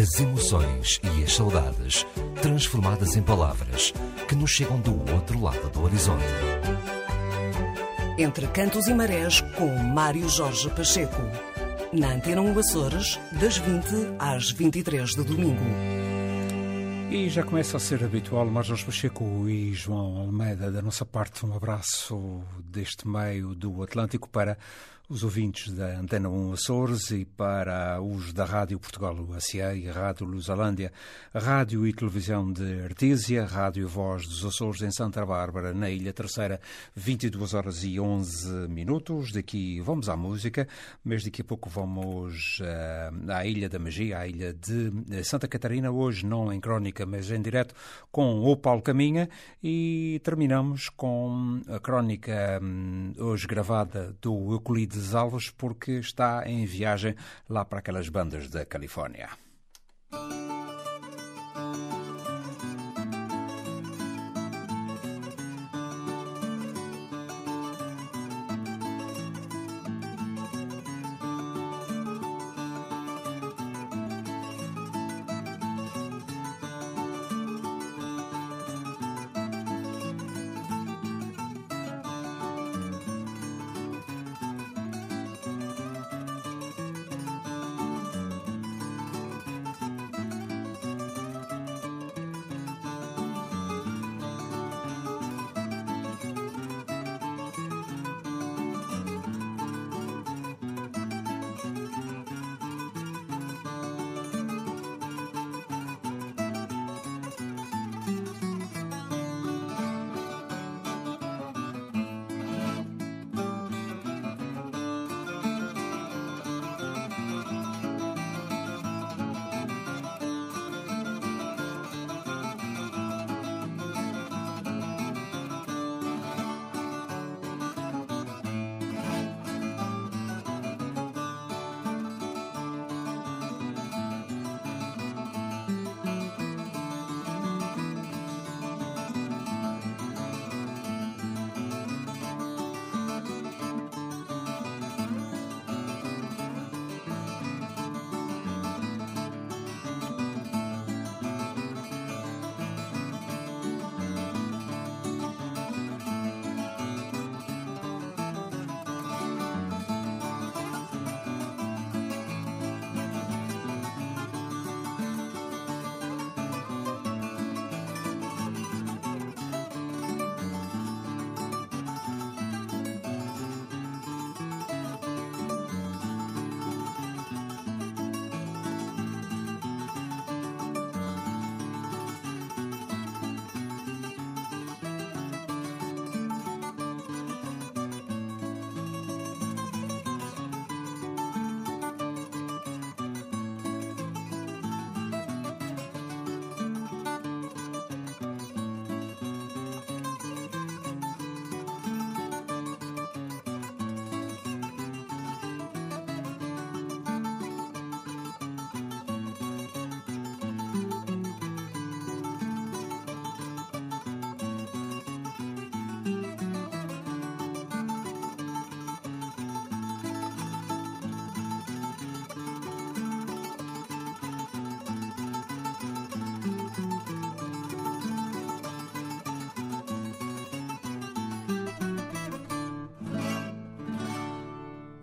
As emoções e as saudades transformadas em palavras que nos chegam do outro lado do horizonte. Entre Cantos e Marés, com Mário Jorge Pacheco. Na Antena 1 Açores, das 20 às 23 de domingo. E já começa a ser habitual, Mário Jorge Pacheco e João Almeida, da nossa parte, um abraço deste meio do Atlântico para os ouvintes da Antena 1 Açores e para os da Rádio Portugal USA e Rádio Lusalândia, Rádio e Televisão de Artísia, Rádio Voz dos Açores em Santa Bárbara, na Ilha Terceira, 22 horas e 11 minutos. Daqui vamos à música, mas daqui a pouco vamos uh, à Ilha da Magia, à Ilha de Santa Catarina, hoje não em crónica, mas em direto com o Paulo Caminha e terminamos com a crónica um, hoje gravada do Euclides Mendes Alves porque está em viagem lá para aquelas bandas da Califórnia.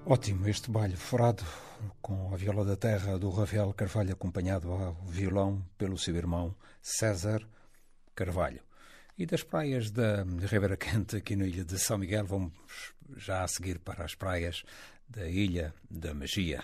Ótimo este baile forado com a viola da terra do Rafael Carvalho acompanhado ao violão pelo seu irmão César Carvalho. E das praias da Ribeira Quente aqui na ilha de São Miguel vamos já a seguir para as praias da Ilha da Magia.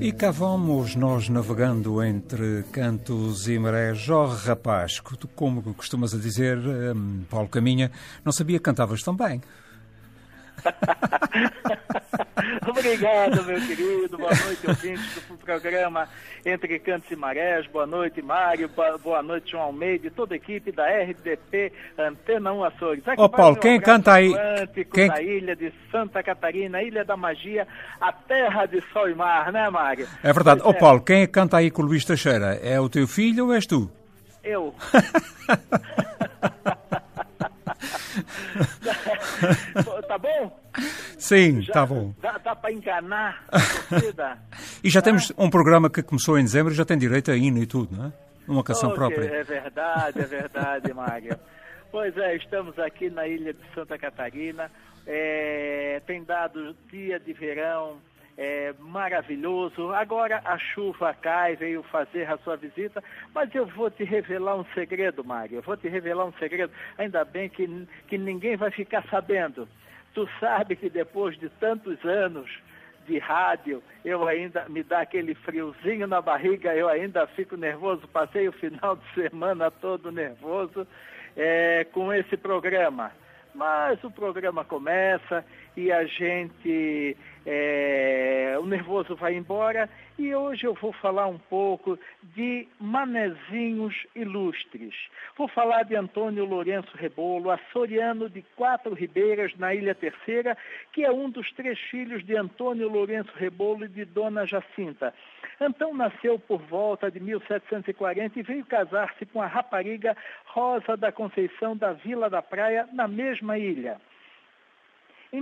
e cá vamos nós navegando entre cantos e marés. Oh, rapaz, como costumas a dizer, hum, Paulo Caminha, não sabia que cantavas tão bem. Obrigado, meu querido. Boa noite, ouvintes do programa Entre Cantos e Marés. Boa noite, Mário. Boa- noite, João Almeida e toda a equipe da RDP Antena 1 Açores. Aqui Ô, Paulo, quem canta aí? Atlântico Quem- da ilha de Santa Catarina, Ilha da Magia, a terra de sol e mar, né, Mário? É verdade. Pois é, Paulo, quem que canta aí com o Luís Teixeira? É o teu filho ou és tu? Eu. tá bom? Sim, está bom. Dá, dá para enganar a? E já temos um programa que começou em dezembro e já tem direito a hino e tudo, não é? Uma canção que própria. É verdade, é verdade, Mário. Pois é, estamos aqui na ilha de Santa Catarina. É, tem dado dia de verão é, maravilhoso. Agora a chuva cai, veio fazer a sua visita, mas eu vou te revelar um segredo, Mário. Eu vou te revelar um segredo. Ainda bem que, que ninguém vai ficar sabendo. Tu sabe que depois de tantos anos de rádio, eu ainda me dá aquele friozinho na barriga, eu ainda fico nervoso, passei o final de semana todo nervoso é, com esse programa. Mas o programa começa e a gente, é, o nervoso vai embora e hoje eu vou falar um pouco de manezinhos ilustres. Vou falar de Antônio Lourenço Rebolo, açoriano de Quatro Ribeiras, na Ilha Terceira, que é um dos três filhos de Antônio Lourenço Rebolo e de Dona Jacinta. Antão nasceu por volta de 1740 e veio casar-se com a rapariga Rosa da Conceição da Vila da Praia, na mesma ilha. Em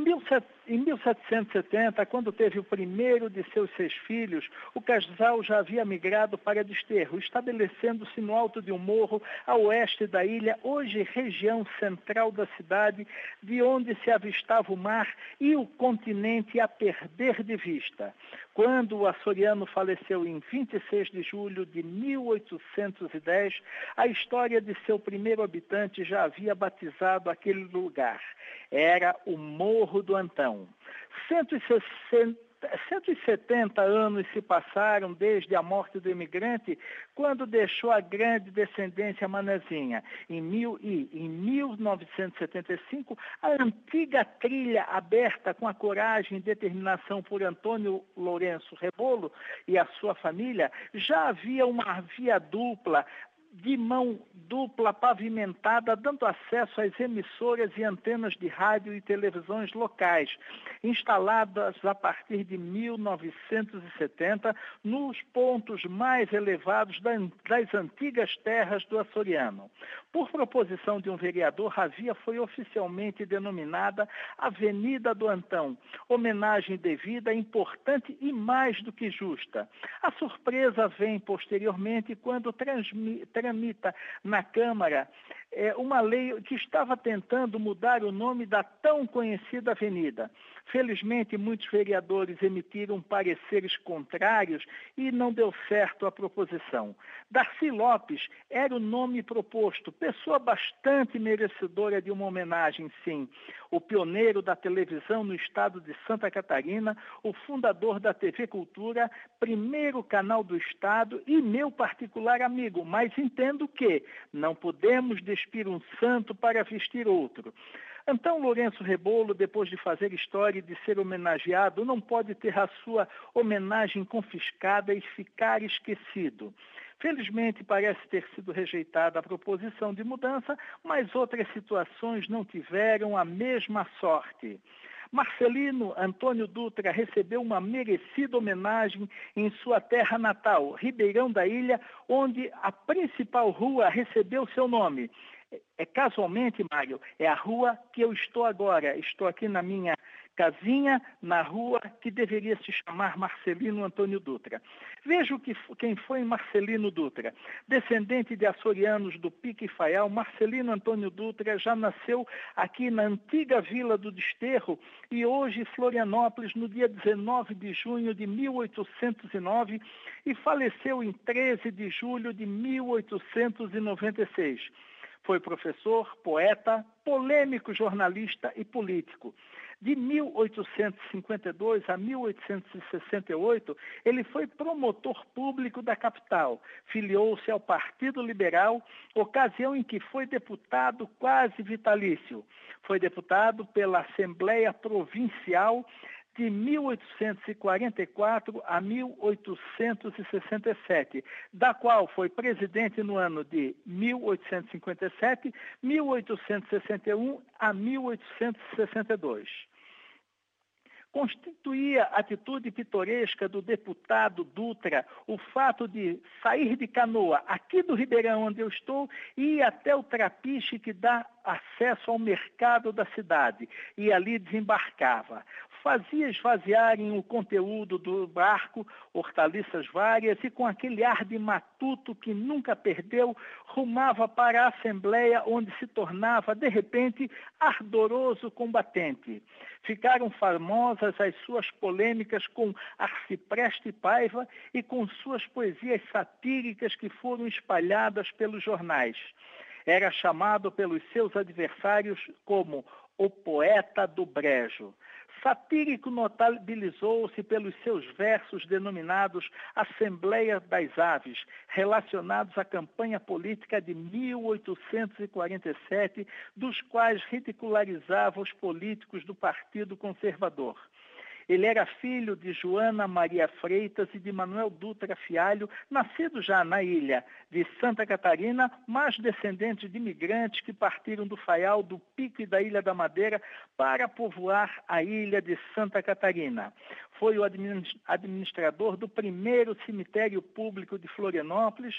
1770, quando teve o primeiro de seus seis filhos, o casal já havia migrado para Desterro, estabelecendo-se no alto de um morro a oeste da ilha, hoje região central da cidade, de onde se avistava o mar e o continente a perder de vista. Quando o açoriano faleceu em 26 de julho de 1810, a história de seu primeiro habitante já havia batizado aquele lugar. Era o Morro do Antão. 160 170 anos se passaram desde a morte do imigrante, quando deixou a grande descendência manezinha. Em, mil, e, em 1975, a antiga trilha aberta com a coragem e determinação por Antônio Lourenço Rebolo e a sua família, já havia uma via dupla de mão dupla pavimentada, dando acesso às emissoras e antenas de rádio e televisões locais, instaladas a partir de 1970 nos pontos mais elevados das antigas terras do açoriano. Por proposição de um vereador, a via foi oficialmente denominada Avenida do Antão, homenagem devida, importante e mais do que justa. A surpresa vem posteriormente quando transmite tramita na Câmara é, uma lei que estava tentando mudar o nome da tão conhecida avenida. Felizmente, muitos vereadores emitiram pareceres contrários e não deu certo a proposição. Darcy Lopes era o nome proposto, pessoa bastante merecedora de uma homenagem, sim. O pioneiro da televisão no estado de Santa Catarina, o fundador da TV Cultura, primeiro canal do estado e meu particular amigo, mas entendo que não podemos despir um santo para vestir outro. Então, Lourenço Rebolo, depois de fazer história e de ser homenageado, não pode ter a sua homenagem confiscada e ficar esquecido. Felizmente, parece ter sido rejeitada a proposição de mudança, mas outras situações não tiveram a mesma sorte. Marcelino Antônio Dutra recebeu uma merecida homenagem em sua terra natal, Ribeirão da Ilha, onde a principal rua recebeu seu nome. É casualmente, Mário, é a rua que eu estou agora. Estou aqui na minha casinha na rua que deveria se chamar Marcelino Antônio Dutra. Veja que, quem foi Marcelino Dutra. Descendente de açorianos do Pique e Faial, Marcelino Antônio Dutra já nasceu aqui na antiga Vila do Desterro e hoje Florianópolis no dia 19 de junho de 1809 e faleceu em 13 de julho de 1896. Foi professor, poeta, polêmico jornalista e político. De 1852 a 1868, ele foi promotor público da capital, filiou-se ao Partido Liberal, ocasião em que foi deputado quase vitalício. Foi deputado pela Assembleia Provincial de 1844 a 1867, da qual foi presidente no ano de 1857, 1861 a 1862 constituía a atitude pitoresca do deputado Dutra o fato de sair de canoa aqui do Ribeirão, onde eu estou, e ir até o trapiche que dá acesso ao mercado da cidade, e ali desembarcava fazia esvaziarem o conteúdo do barco, hortaliças várias, e com aquele ar de matuto que nunca perdeu, rumava para a Assembleia, onde se tornava, de repente, ardoroso combatente. Ficaram famosas as suas polêmicas com Arcipreste Paiva e com suas poesias satíricas que foram espalhadas pelos jornais. Era chamado pelos seus adversários como o poeta do brejo. Satírico notabilizou-se pelos seus versos denominados Assembleia das Aves, relacionados à campanha política de 1847, dos quais ridicularizava os políticos do Partido Conservador. Ele era filho de Joana Maria Freitas e de Manuel Dutra Fialho, nascido já na ilha de Santa Catarina, mas descendente de imigrantes que partiram do Faial, do Pico e da Ilha da Madeira para povoar a ilha de Santa Catarina. Foi o administrador do primeiro cemitério público de Florianópolis,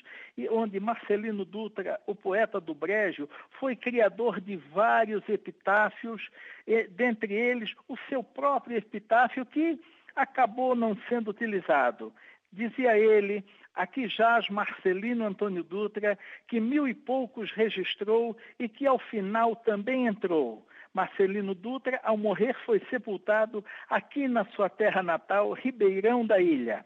onde Marcelino Dutra, o poeta do Brejo, foi criador de vários epitáfios, dentre eles o seu próprio epitáfio, que acabou não sendo utilizado. Dizia ele, aqui jaz Marcelino Antônio Dutra, que mil e poucos registrou e que ao final também entrou. Marcelino Dutra, ao morrer, foi sepultado aqui na sua terra natal, Ribeirão da Ilha.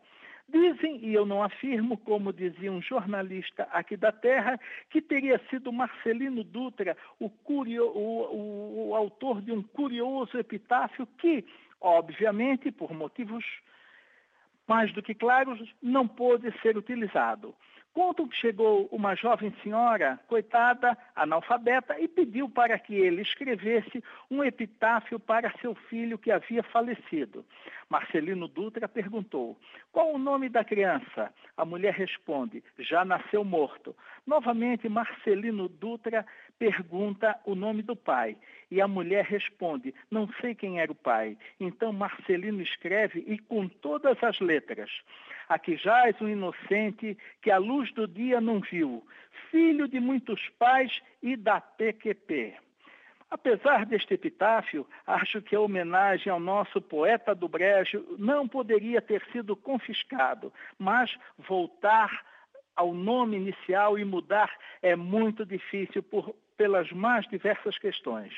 Dizem, e eu não afirmo, como dizia um jornalista aqui da terra, que teria sido Marcelino Dutra o, curio, o, o, o autor de um curioso epitáfio que, obviamente, por motivos mais do que claros, não pôde ser utilizado. Contam que chegou uma jovem senhora, coitada, analfabeta, e pediu para que ele escrevesse um epitáfio para seu filho que havia falecido. Marcelino Dutra perguntou: Qual o nome da criança? A mulher responde: Já nasceu morto. Novamente, Marcelino Dutra pergunta o nome do pai. E a mulher responde: Não sei quem era o pai. Então Marcelino escreve e com todas as letras. Aqui jaz um inocente que a luz do dia não viu, filho de muitos pais e da PQP. Apesar deste epitáfio, acho que a homenagem ao nosso poeta do Brejo não poderia ter sido confiscado, mas voltar ao nome inicial e mudar é muito difícil por, pelas mais diversas questões.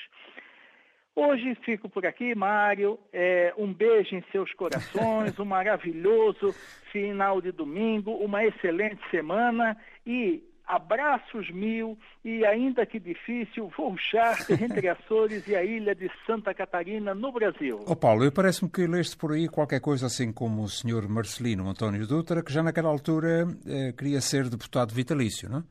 Hoje fico por aqui, Mário. É, um beijo em seus corações, um maravilhoso final de domingo, uma excelente semana e abraços mil e, ainda que difícil, vou entre Açores e a ilha de Santa Catarina, no Brasil. Ô oh, Paulo, eu parece-me que leste por aí qualquer coisa assim como o senhor Marcelino António Dutra, que já naquela altura eh, queria ser deputado vitalício, não é?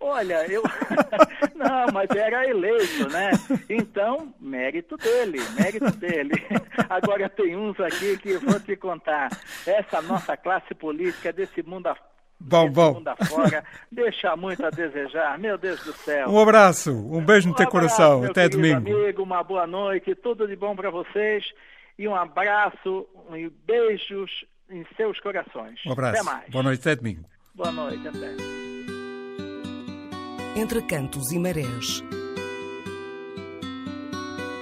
Olha, eu. Não, mas era eleito, né? Então, mérito dele, mérito dele. Agora tem uns aqui que eu vou te contar. Essa nossa classe política desse mundo Bom, bom. Afora, deixa muito a desejar, meu Deus do céu. Um abraço, um beijo no Um teu abraço, coração. Até domingo. amigo, uma boa noite, tudo de bom para vocês e um abraço e beijos em seus corações. Um abraço. Até mais. Boa noite, até domingo. Boa noite, até. Entre cantos e marés.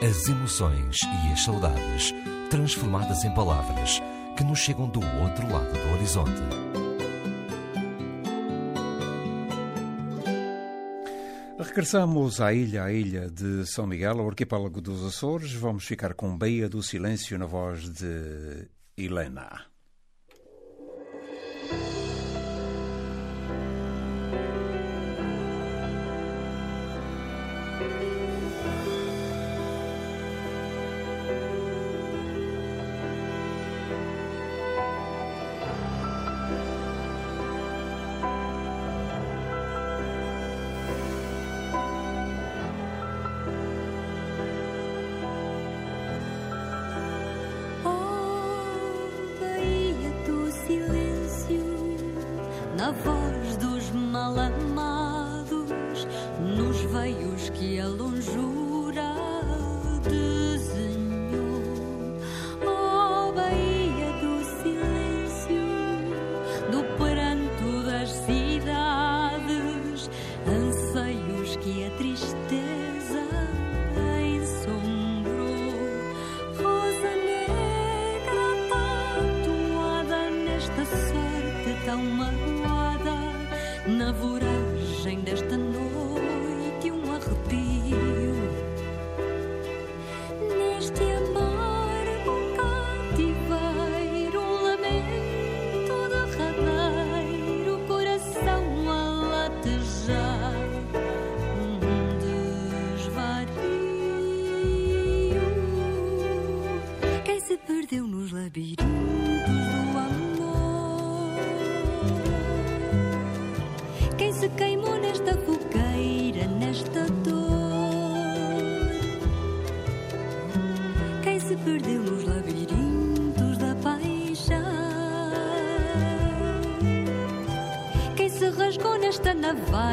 As emoções e as saudades transformadas em palavras que nos chegam do outro lado do horizonte. Regressamos à ilha, à ilha de São Miguel, ao arquipélago dos Açores. Vamos ficar com Baía do Silêncio na voz de Helena.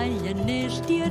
Navalha, neste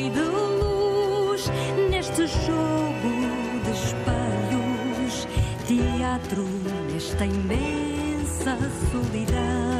e de luz neste jogo de espelhos, teatro nesta imensa solidão.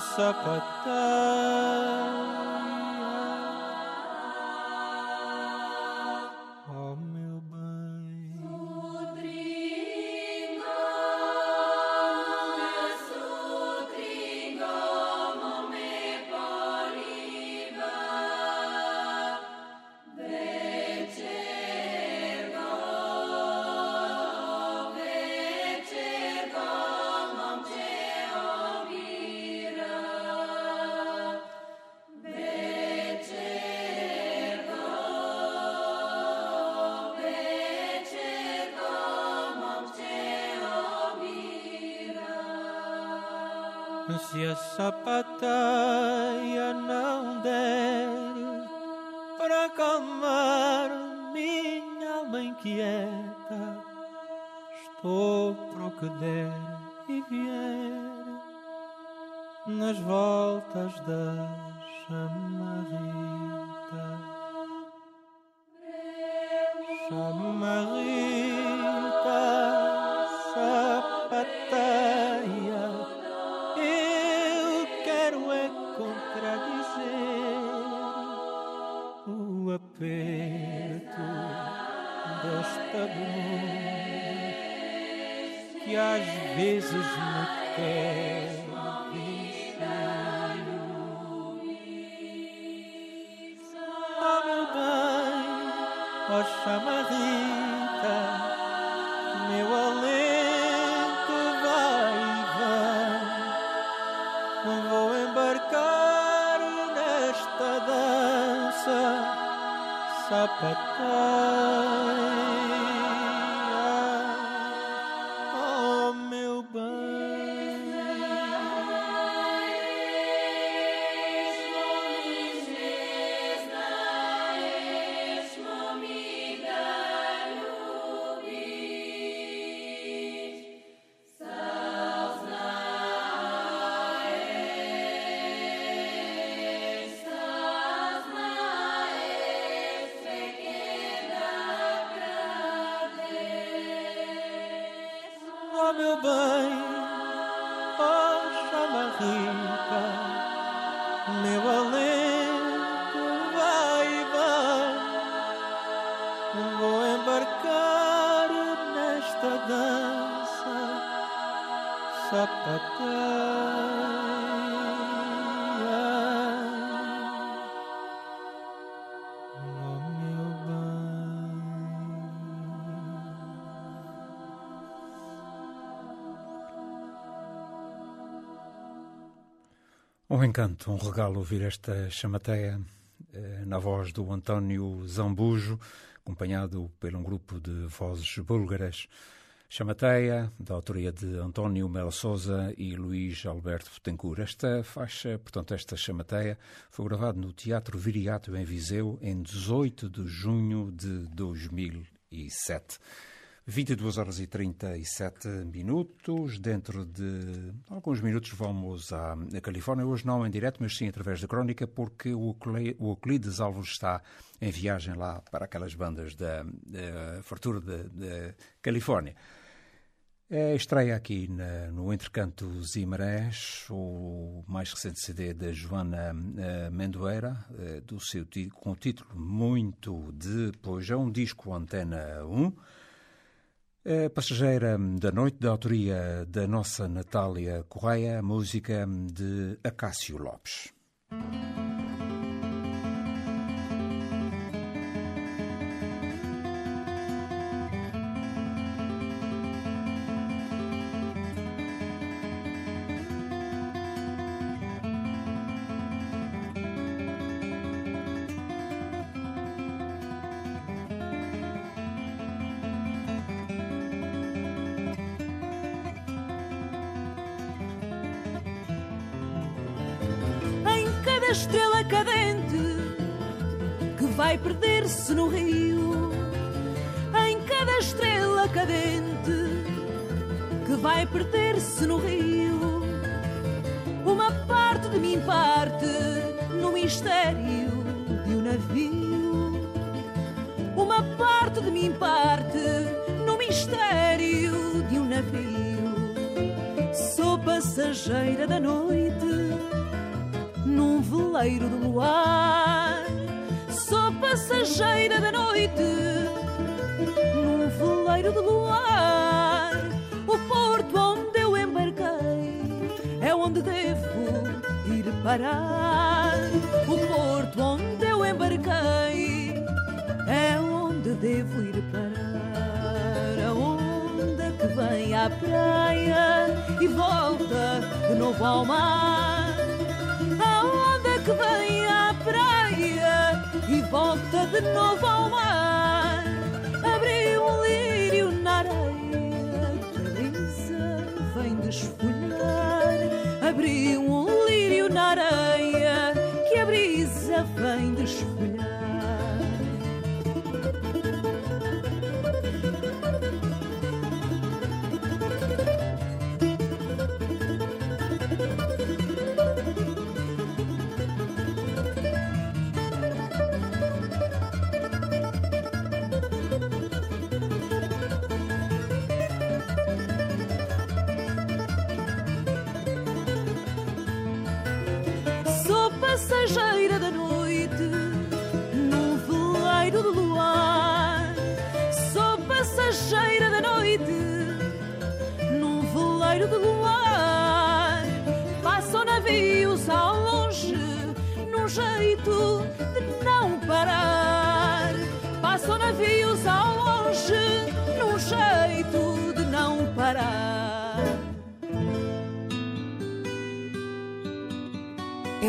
Sapateia. Se a sapateia não der para acalmar minha alma inquieta, estou para o que der e vier nas voltas da oh chamarrita, meu alento vai e vem. Vou embarcar nesta dança sapateia. Encanto, um regalo ouvir esta chamateia eh, na voz do António Zambujo, acompanhado por um grupo de vozes búlgaras. Chamateia, da autoria de António Melo Souza e Luís Alberto Betancourt. Esta faixa, portanto, esta chamateia, foi gravada no Teatro Viriato, em Viseu, em 18 de junho de 2007. 22 horas e 37 minutos. Dentro de alguns minutos vamos à, Califórnia. Hoje não em direto, mas sim através da crónica, porque o, Euclides Alves está em viagem lá para aquelas bandas da, fartura da, Califórnia. É estreia aqui na, no Entrecantos e Marés, o mais recente CD da Joana uh, Mendoeira, uh, do seu, com o título Muito Depois. É um disco Antena 1. É Passageira da Noite, da autoria da nossa Natália Correia, música de Acácio Lopes. Vai perder-se no rio. Em cada estrela cadente que vai perder-se no rio. Uma parte de mim parte no mistério de um navio. Uma parte de mim parte no mistério de um navio. Sou passageira da noite num veleiro de luar. Passageira da noite, num veleiro de luar. O porto onde eu embarquei é onde devo ir parar. O porto onde eu embarquei é onde devo ir parar. A onda que vem à praia e volta de novo ao mar que vem à praia volta de novo ao mar. Abriu um lírio na areia que a brisa vem desfolhar. Abriu um lírio na areia passageira da noite, num veleiro de luar. Sou passageira da noite, num veleiro de luar. Passam navios ao longe, num jeito de não parar. Passam navios ao longe, num jeito de não parar.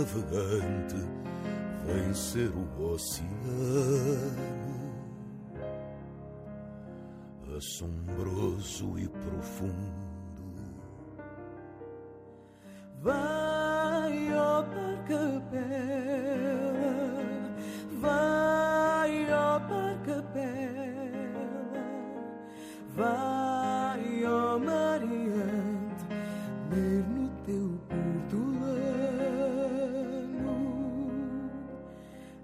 Navegante, vencer o oceano, assombroso e profundo. Vai, ó barca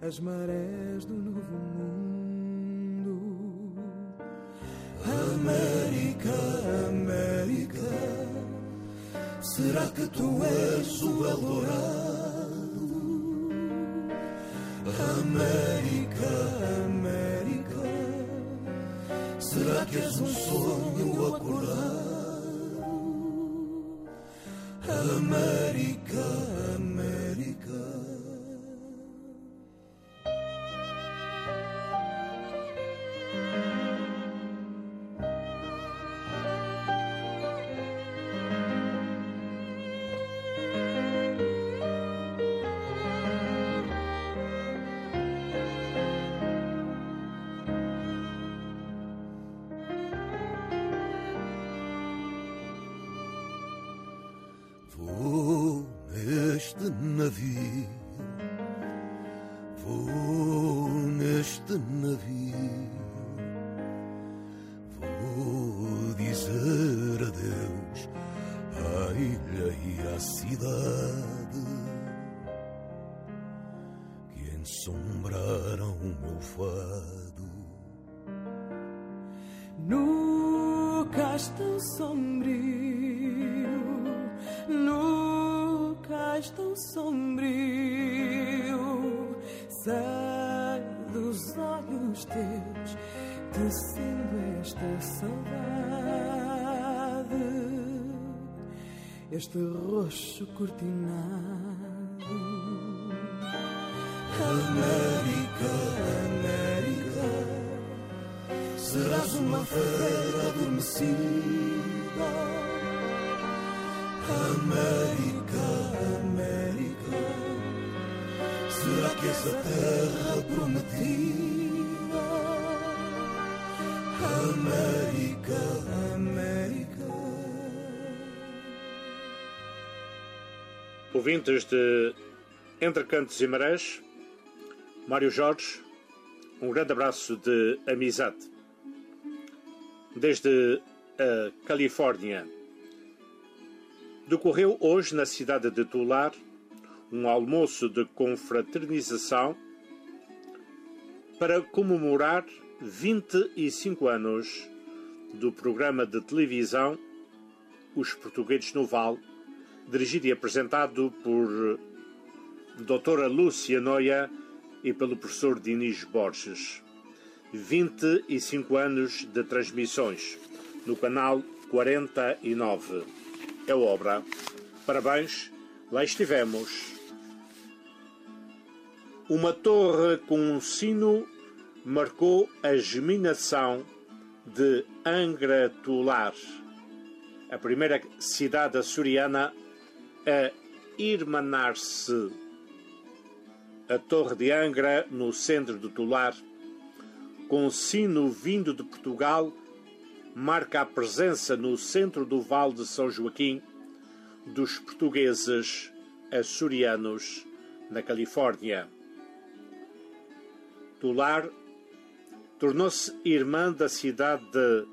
as marés do novo mundo. América, América. Será que tu és o Eldorado? América, América. Será que és um sonho acordado? América, deste navio. Vou dizer adeus à ilha e à cidade que ensombraram o meu fado. No cais tão sombrio, no cais tão sombrio, teus, tecendo esta saudade, este roxo cortinado. América, América, serás uma fera adormecida. América, América, será que és a terra prometida? América, América. Ouvintes de Entre Cantos e Marés, Mário Jorge, um grande abraço de amizade. Desde a Califórnia, decorreu hoje na cidade de Tular um almoço de confraternização para comemorar 25 anos do programa de televisão Os Portugueses no Val, dirigido e apresentado por doutora Lúcia Noia e pelo professor Dinis Borges. 25 anos de transmissões no canal 49. É obra. Parabéns, lá estivemos. Uma torre com um sino marcou a geminação de Angra Tular, a primeira cidade açoriana a irmanar-se a Torre de Angra, no centro do Tular, com sino vindo de Portugal, marca a presença no centro do Vale de São Joaquim dos portugueses açorianos na Califórnia. Tular tornou-se irmã da cidade de,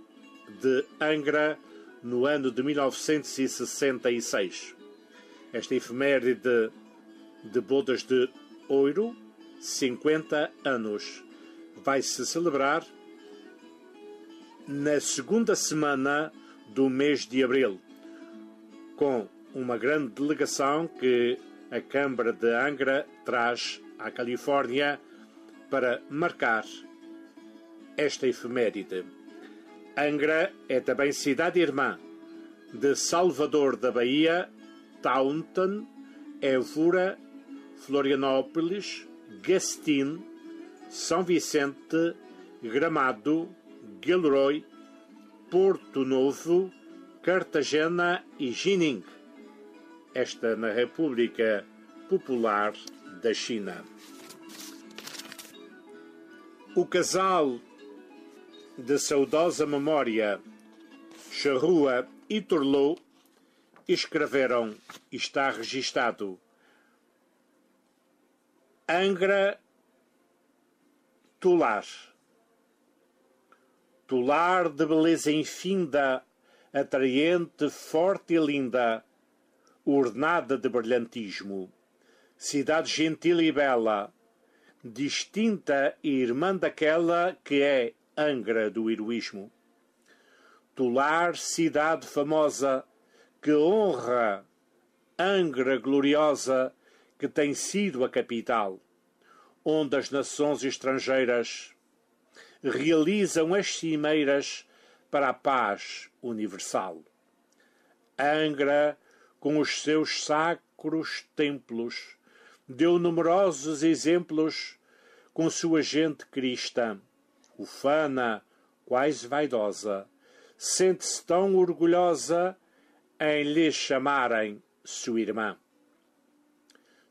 de Angra no ano de 1966. Esta efeméride de, de bodas de ouro, 50 anos. Vai se celebrar na segunda semana do mês de abril, com uma grande delegação que a Câmara de Angra traz à Califórnia para marcar esta efeméride. Angra é também cidade-irmã de Salvador da Bahia, Taunton, Évora Florianópolis, Gastin, São Vicente, Gramado, Gilroy, Porto Novo, Cartagena e Jining. Esta na República Popular da China. O casal de saudosa memória, Charrua e Torlou, escreveram, está registado, Angra Tular. Tular de beleza infinda, atraente, forte e linda, ornada de brilhantismo. Cidade gentil e bela, distinta e irmã daquela que é Angra do heroísmo. Tular, cidade famosa, que honra Angra gloriosa, que tem sido a capital, onde as nações estrangeiras realizam as cimeiras para a paz universal. Angra, com os seus sacros templos, deu numerosos exemplos com sua gente cristã, ufana, quase vaidosa, sente-se tão orgulhosa em lhe chamarem sua irmã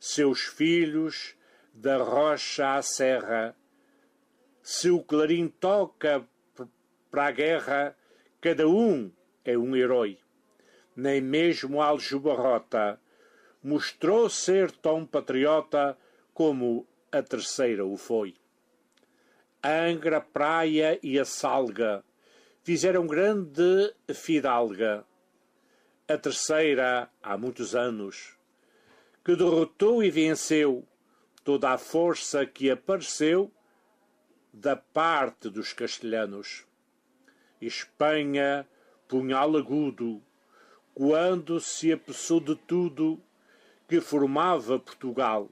seus filhos da rocha à serra. Se o clarim toca para a guerra, cada um é um herói. Nem mesmo Aljubarrota mostrou ser tão patriota como a terceira o foi. A Angra, Praia e a Salga fizeram grande fidalga. A terceira, há muitos anos, que derrotou e venceu toda a força que apareceu da parte dos castelhanos. Espanha, punhal agudo, quando se apressou de tudo que formava Portugal.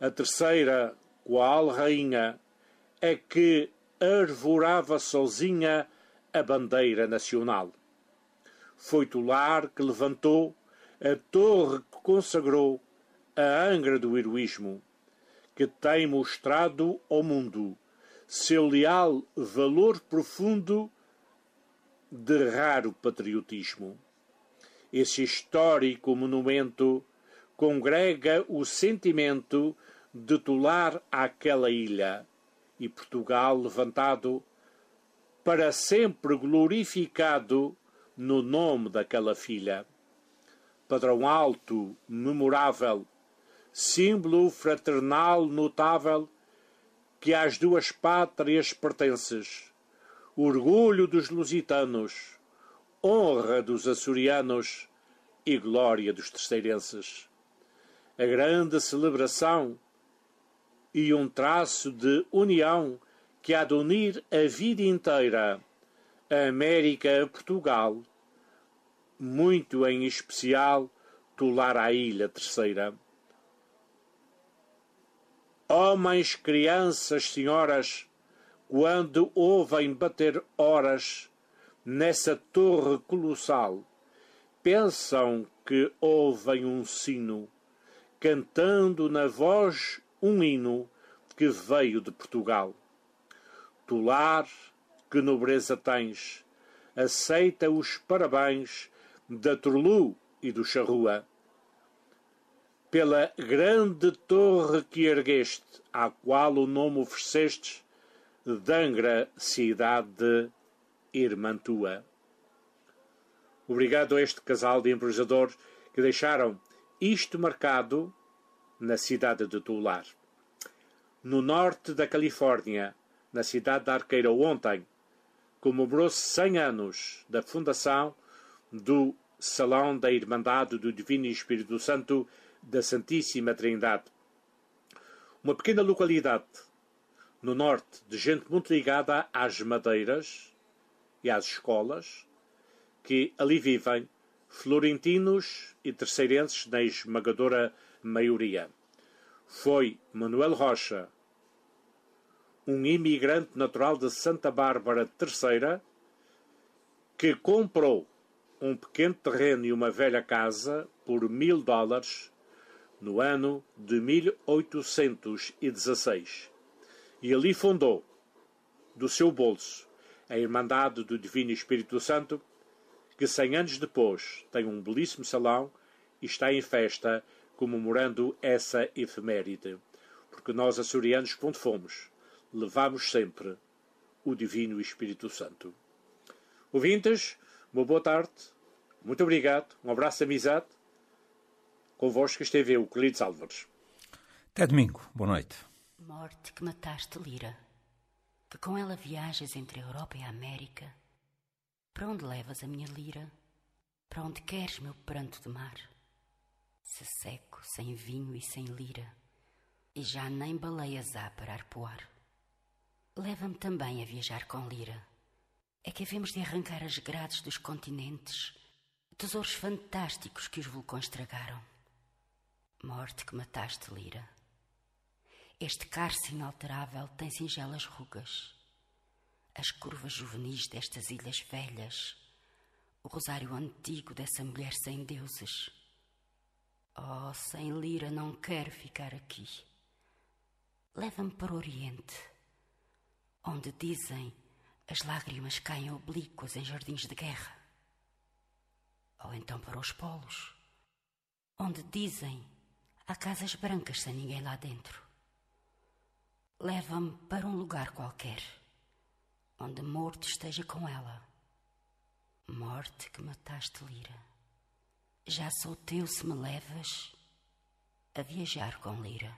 A terceira, qual rainha, é que arvorava sozinha a bandeira nacional. Foi Tular que levantou a torre que consagrou a Angra do heroísmo, que tem mostrado ao mundo seu leal valor profundo de raro patriotismo. Esse histórico monumento congrega o sentimento de Tular àquela ilha e Portugal levantado para sempre glorificado no nome daquela filha. Padrão alto, memorável, símbolo fraternal notável que às duas pátrias pertences, orgulho dos lusitanos, honra dos açorianos e glória dos terceirenses. A grande celebração e um traço de união que há de unir a vida inteira a América a Portugal, muito em especial Tular à Ilha Terceira. Homens, crianças, senhoras, quando ouvem bater horas nessa torre colossal, pensam que ouvem um sino, cantando na voz um hino que veio de Portugal. Tu lar, que nobreza tens, aceita os parabéns da Turlu e do Charrua. Pela grande torre que ergueste, à qual o nome oferecestes, Dangra, cidade de irmã tua. Obrigado a este casal de empreendedores que deixaram isto marcado na cidade de Tular. No norte da Califórnia, na cidade de Arqueira ontem, comemorou-se 100 anos da fundação do Salão da Irmandade do Divino Espírito Santo da Santíssima Trindade. Uma pequena localidade no norte de gente muito ligada às madeiras e às escolas, que ali vivem florentinos e terceirenses na esmagadora maioria. Foi Manuel Rocha, um imigrante natural de Santa Bárbara III, que comprou um pequeno terreno e uma velha casa por mil dólares no ano de 1816 e ali fundou, do seu bolso, a Irmandade do Divino Espírito Santo, que cem anos depois tem um belíssimo salão e está em festa comemorando essa efeméride, porque nós açorianos, quando fomos, levamos sempre o Divino Espírito Santo. Ouvintes, uma boa tarde, muito obrigado, um abraço de amizade. Convosco esteve o Colides Álvares. Até domingo, boa noite. Morte que mataste, Lira, que com ela viajas entre a Europa e a América. Para onde levas a minha lira? Para onde queres meu pranto de mar? Se seco, sem vinho e sem lira, e já nem baleias há para arpoar. Leva-me também a viajar com Lira. É que havemos de arrancar as grades dos continentes, tesouros fantásticos que os vulcões tragaram. Morte que mataste, Lira. Este cárcere inalterável tem singelas rugas, as curvas juvenis destas ilhas velhas, o rosário antigo dessa mulher sem deuses. Oh, sem Lira não quero ficar aqui. Leva-me para o Oriente onde dizem as lágrimas caem oblíquas em jardins de guerra. Ou então para os polos, onde dizem há casas brancas sem ninguém lá dentro. Leva-me para um lugar qualquer, onde morto esteja com ela. Morte que mataste, Lira. Já sou teu se me levas a viajar com Lira.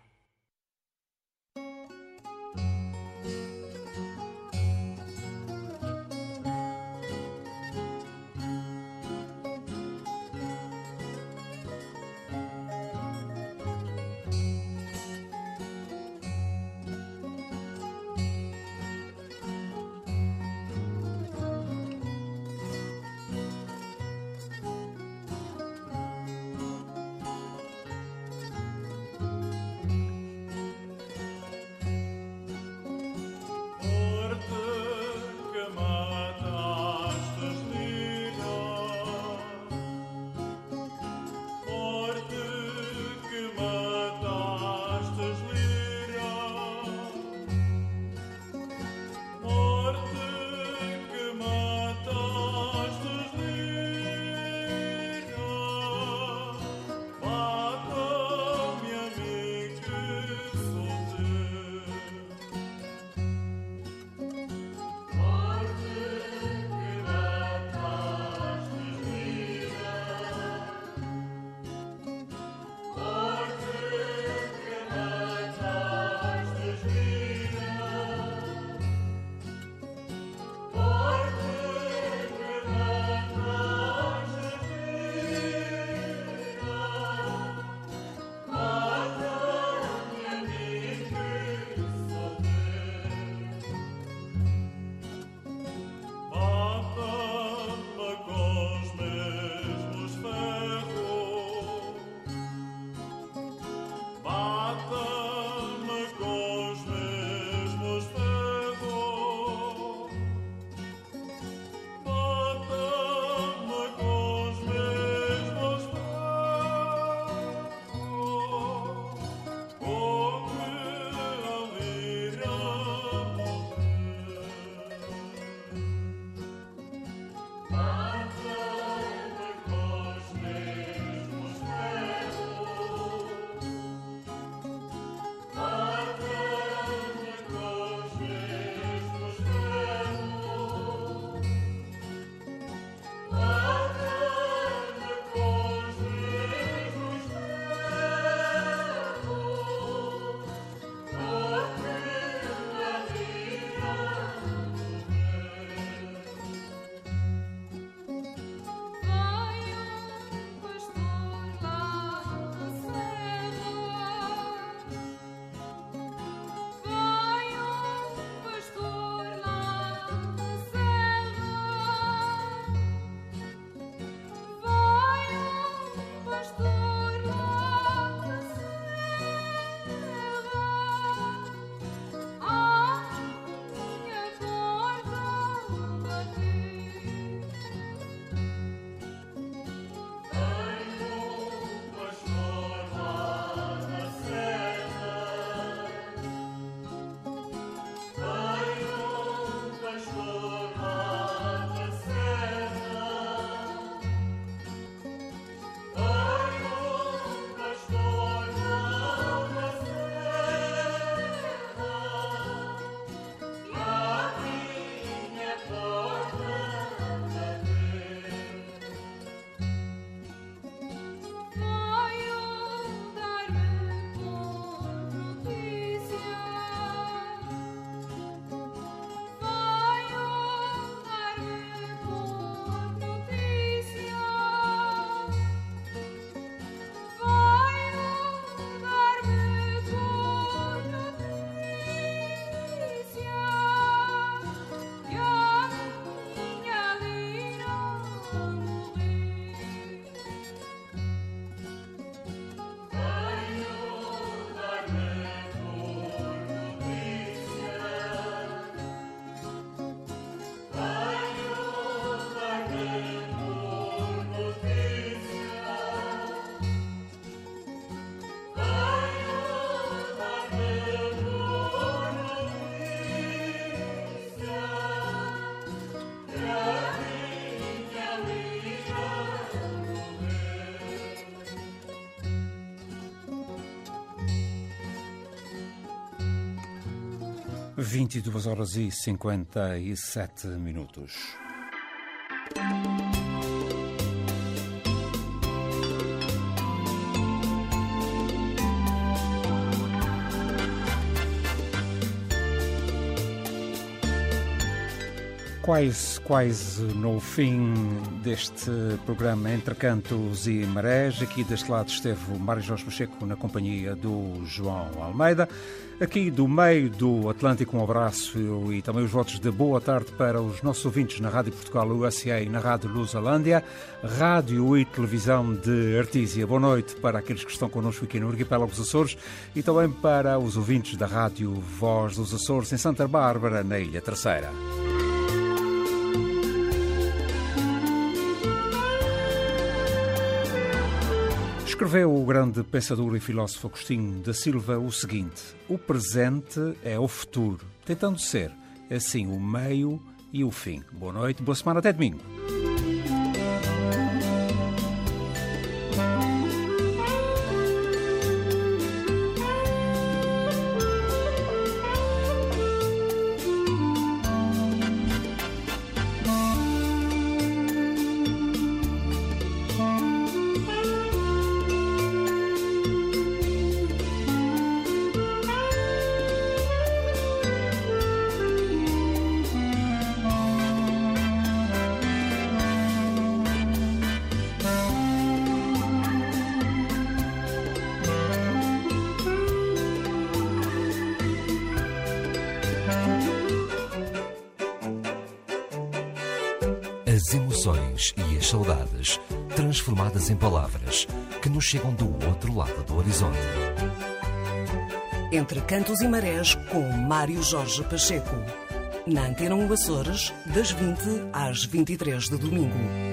22 horas e 57 minutos. Quase, quase no fim deste programa Entre Cantos e Marés. Aqui deste lado esteve o Mário Jorge Pacheco na companhia do João Almeida. Aqui do meio do Atlântico, um abraço e também os votos de boa tarde para os nossos ouvintes na Rádio Portugal USA e na Rádio Lusalândia, rádio e televisão de Artísia. Boa noite para aqueles que estão connosco aqui no Arquipélago dos Açores e também para os ouvintes da Rádio Voz dos Açores em Santa Bárbara, na Ilha Terceira. Escreveu o grande pensador e filósofo Agostinho da Silva o seguinte: O presente é o futuro, tentando ser assim o meio e o fim. Boa noite, boa semana, até domingo. Chegam do outro lado do horizonte. Entre Cantos e Marés com Mário Jorge Pacheco. Na Antena 1 Açores, das 20 às 23 de domingo.